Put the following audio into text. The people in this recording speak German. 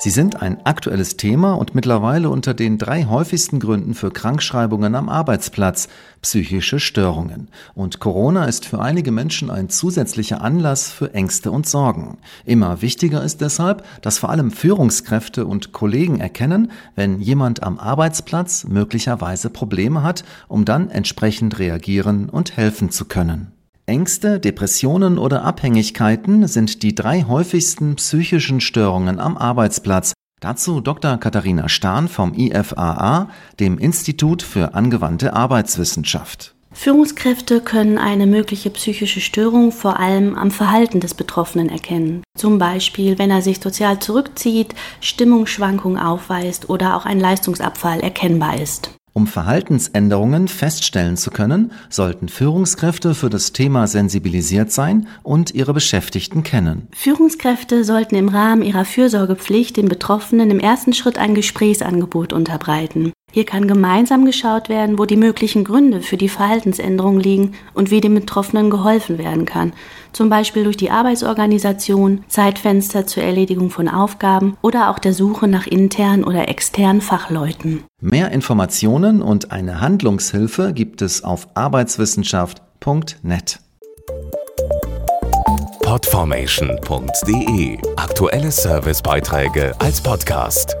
Sie sind ein aktuelles Thema und mittlerweile unter den drei häufigsten Gründen für Krankschreibungen am Arbeitsplatz, psychische Störungen. Und Corona ist für einige Menschen ein zusätzlicher Anlass für Ängste und Sorgen. Immer wichtiger ist deshalb, dass vor allem Führungskräfte und Kollegen erkennen, wenn jemand am Arbeitsplatz möglicherweise Probleme hat, um dann entsprechend reagieren und helfen zu können. Ängste, Depressionen oder Abhängigkeiten sind die drei häufigsten psychischen Störungen am Arbeitsplatz. Dazu Dr. Katharina Stahn vom IFAA, dem Institut für angewandte Arbeitswissenschaft. Führungskräfte können eine mögliche psychische Störung vor allem am Verhalten des Betroffenen erkennen. Zum Beispiel, wenn er sich sozial zurückzieht, Stimmungsschwankungen aufweist oder auch ein Leistungsabfall erkennbar ist. Um Verhaltensänderungen feststellen zu können, sollten Führungskräfte für das Thema sensibilisiert sein und ihre Beschäftigten kennen. Führungskräfte sollten im Rahmen ihrer Fürsorgepflicht den Betroffenen im ersten Schritt ein Gesprächsangebot unterbreiten. Hier kann gemeinsam geschaut werden, wo die möglichen Gründe für die Verhaltensänderung liegen und wie dem Betroffenen geholfen werden kann, zum Beispiel durch die Arbeitsorganisation, Zeitfenster zur Erledigung von Aufgaben oder auch der Suche nach internen oder externen Fachleuten. Mehr Informationen und eine Handlungshilfe gibt es auf arbeitswissenschaft.net. Podformation.de Aktuelle Servicebeiträge als Podcast.